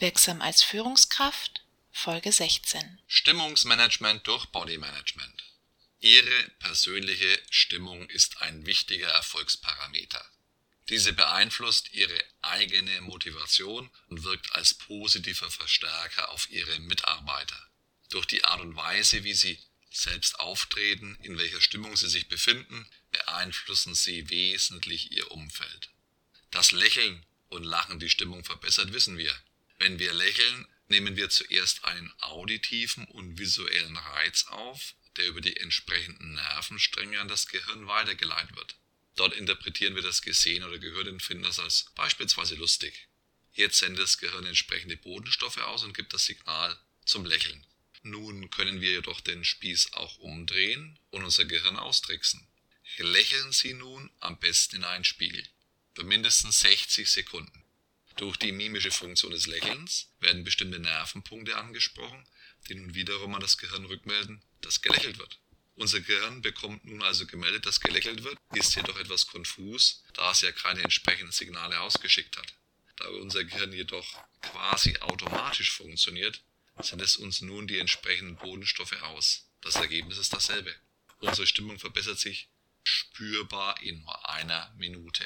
Wirksam als Führungskraft Folge 16. Stimmungsmanagement durch Bodymanagement. Ihre persönliche Stimmung ist ein wichtiger Erfolgsparameter. Diese beeinflusst Ihre eigene Motivation und wirkt als positiver Verstärker auf Ihre Mitarbeiter. Durch die Art und Weise, wie Sie selbst auftreten, in welcher Stimmung Sie sich befinden, beeinflussen Sie wesentlich Ihr Umfeld. Dass Lächeln und Lachen die Stimmung verbessert, wissen wir. Wenn wir lächeln, nehmen wir zuerst einen auditiven und visuellen Reiz auf, der über die entsprechenden Nervenstränge an das Gehirn weitergeleitet wird. Dort interpretieren wir das Gesehen oder Gehörte und finden das als beispielsweise lustig. Jetzt sendet das Gehirn entsprechende Bodenstoffe aus und gibt das Signal zum Lächeln. Nun können wir jedoch den Spieß auch umdrehen und unser Gehirn austricksen. Lächeln Sie nun am besten in einen Spiegel. Für mindestens 60 Sekunden. Durch die mimische Funktion des Lächelns werden bestimmte Nervenpunkte angesprochen, die nun wiederum an das Gehirn rückmelden, dass gelächelt wird. Unser Gehirn bekommt nun also gemeldet, dass gelächelt wird, ist jedoch etwas konfus, da es ja keine entsprechenden Signale ausgeschickt hat. Da unser Gehirn jedoch quasi automatisch funktioniert, sind es uns nun die entsprechenden Bodenstoffe aus. Das Ergebnis ist dasselbe. Unsere Stimmung verbessert sich spürbar in nur einer Minute.